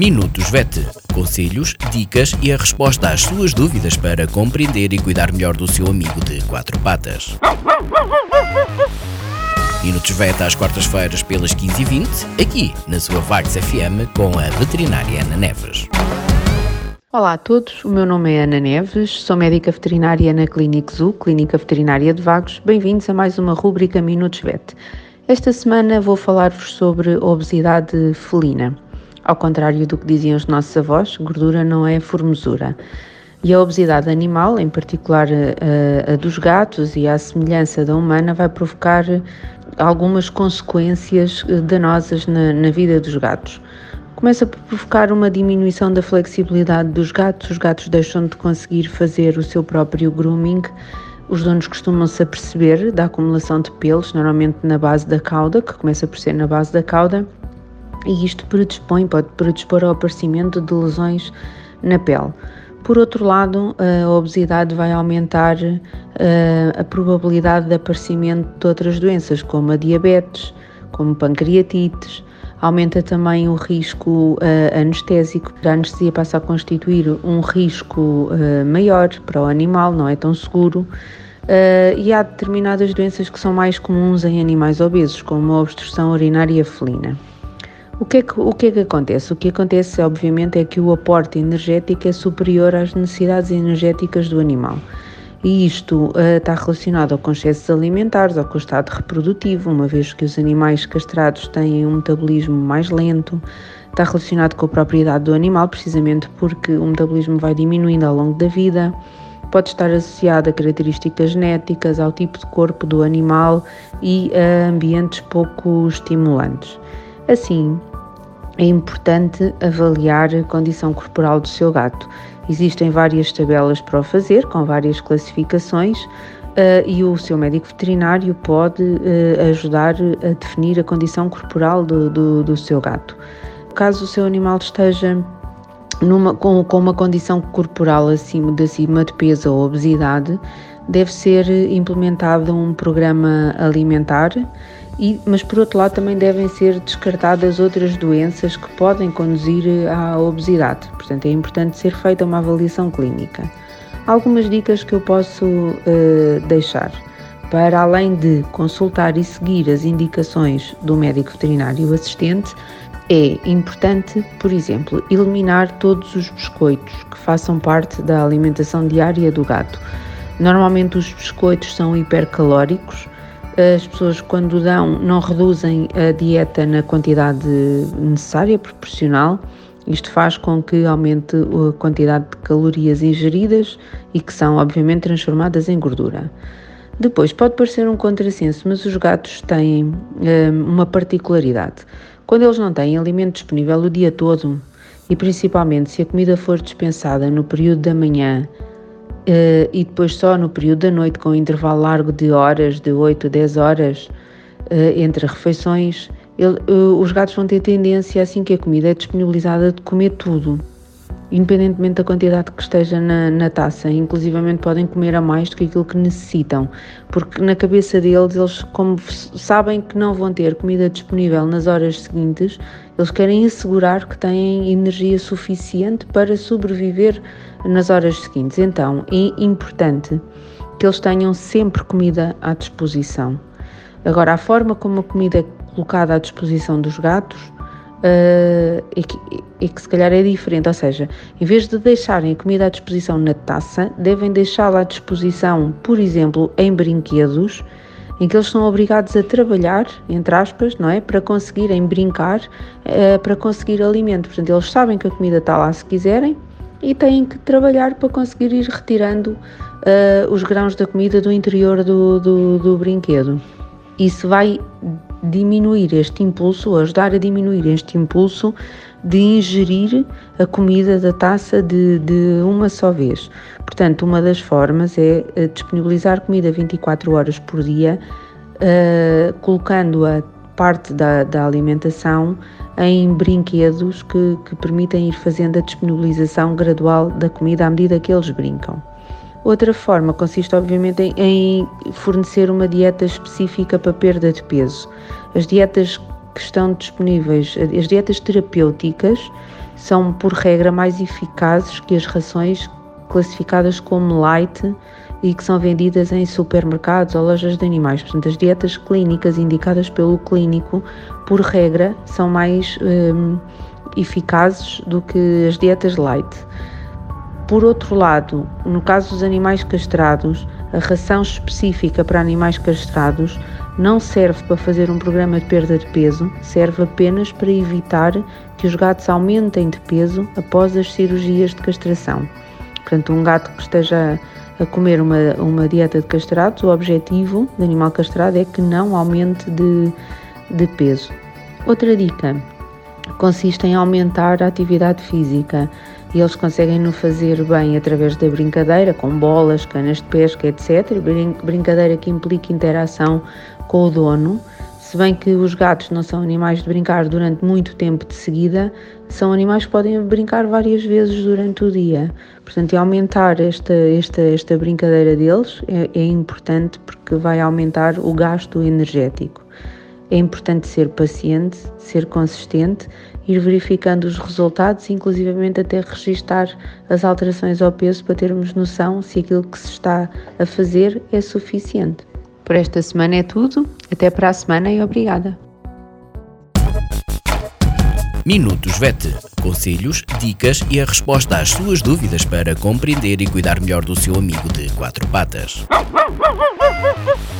Minutos VET. Conselhos, dicas e a resposta às suas dúvidas para compreender e cuidar melhor do seu amigo de quatro patas. Minutos VET às quartas-feiras pelas 15h20, aqui na sua Vagos FM com a veterinária Ana Neves. Olá a todos, o meu nome é Ana Neves, sou médica veterinária na Clínica Zoo, Clínica Veterinária de Vagos. Bem-vindos a mais uma rúbrica Minutos VET. Esta semana vou falar-vos sobre obesidade felina. Ao contrário do que diziam os nossos avós, gordura não é formosura. E a obesidade animal, em particular a, a, dos gatos e à semelhança da humana, vai provocar algumas consequências danosas na, na vida dos gatos. Começa por provocar uma diminuição da flexibilidade dos gatos, os gatos deixam de conseguir fazer o seu próprio grooming. Os donos costumam-se aperceber da acumulação de pelos, normalmente na base da cauda, que começa por ser na base da cauda, e isto predispõe, pode predispor ao aparecimento de lesões na pele. Por outro lado, a obesidade vai aumentar eh, a probabilidade de aparecimento de outras doenças, como a diabetes, como pancreatites, aumenta também o risco uh, anestésico. A anestesia passa a constituir um risco maior para o animal, não é tão seguro. E há determinadas doenças que são mais comuns em animais obesos, como a obstrução urinária felina. O que, é que, o que é que acontece? O que acontece, obviamente, é que o aporte energético é superior às necessidades energéticas do animal. E isto uh, está relacionado com excessos alimentares, ou com o estado reprodutivo, uma vez que os animais castrados têm um metabolismo mais lento, está relacionado com a propriedade do animal, precisamente porque o metabolismo vai diminuindo ao longo da vida, pode estar associado a características genéticas, ao tipo de corpo do animal e a ambientes pouco estimulantes. Assim, é importante avaliar a condição corporal do seu gato. Existem várias tabelas para o fazer, com várias classificações, uh, e o seu médico veterinário pode uh, ajudar a definir a condição corporal do, do, do, seu gato. Caso o seu animal esteja numa, com, com uma condição corporal acima de, acima de peso ou obesidade, deve ser implementado um programa alimentar e, mas por outro lado também devem ser descartadas outras doenças que podem conduzir à obesidade. Portanto, é importante ser feita uma avaliação clínica. Algumas dicas que eu posso uh, deixar. Para além de consultar e seguir as indicações do médico veterinário assistente, é importante, por exemplo, eliminar todos os biscoitos que façam parte da alimentação diária do gato. Normalmente os biscoitos são hipercalóricos as pessoas, quando dão, não reduzem a dieta na quantidade necessária, proporcional. Isto faz com que aumente a quantidade de calorias ingeridas e que são, obviamente, transformadas em gordura. Depois, pode parecer um contrassenso, mas os gatos têm hum, uma particularidade. Quando eles não têm alimento disponível o dia todo, e principalmente se a comida for dispensada no período da manhã e depois só no período da noite, com um intervalo largo de horas, de 8 a 10 horas uh, entre refeições, ele, uh, os gatos vão ter tendência, assim que a comida é disponibilizada, de comer tudo, independentemente da quantidade que esteja na, na taça. Inclusivamente podem comer a mais do que aquilo que necessitam, porque na cabeça deles, eles, como sabem que não vão ter comida disponível nas horas seguintes, eles querem assegurar que têm energia suficiente para sobreviver nas horas seguintes. Então, é importante que eles tenham sempre comida à disposição. Agora, a forma como a comida é colocada à disposição dos gatos uh, é, que, é que se calhar é diferente, ou seja, em vez de deixarem a comida à disposição na taça, devem deixá-la à disposição, por exemplo, em brinquedos, em que eles são obrigados a trabalhar, entre aspas, não é? Para conseguirem brincar, uh, para conseguir alimento. Portanto, eles sabem que a comida está lá se quiserem, e têm que trabalhar para conseguir ir retirando uh, os grãos da comida do interior do, do, do brinquedo. Isso vai diminuir este impulso, ajudar a diminuir este impulso de ingerir a comida da taça de, de uma só vez. Portanto, uma das formas é eh, disponibilizar comida 24 horas por dia, uh, colocando a parte da, da alimentação em brinquedos que, que permitem ir fazendo a disponibilização gradual da comida à medida que eles brincam. Outra forma consiste, obviamente, em, em fornecer uma dieta específica para perda de peso. As dietas que estão disponíveis, as dietas terapêuticas, são, por regra, mais eficazes que as rações classificadas como light e que são vendidas em supermercados ou lojas de animais. Portanto, as dietas clínicas indicadas pelo clínico, por regra, são mais um, eficazes do que as dietas light. Por outro lado, no caso dos animais castrados, a ração específica para animais castrados não serve para fazer um programa de perda de peso, serve apenas para evitar que os gatos aumentem de peso após as cirurgias de castração. Portanto, um gato que esteja a comer uma, uma dieta de castrados, o objetivo do animal castrado é que não aumente de, de peso. Outra dica consiste em aumentar a atividade física e eles conseguem no fazer bem através da brincadeira, com bolas, canas de pesca, etc. Brincadeira que implica interação com o dono. Se bem que os gatos não são animais de brincar durante muito tempo de seguida, são animais que podem brincar várias vezes durante o dia. Portanto, aumentar esta, esta, esta brincadeira deles é, é importante porque vai aumentar o gasto energético. É importante ser paciente, ser consistente, ir verificando os resultados, inclusivamente até registar as alterações ao peso para termos noção se aquilo que se está a fazer é suficiente. Por esta semana é tudo. Até para a semana e obrigada. Minutos VET. Conselhos, dicas e a resposta às suas dúvidas para compreender e cuidar melhor do seu amigo de quatro patas.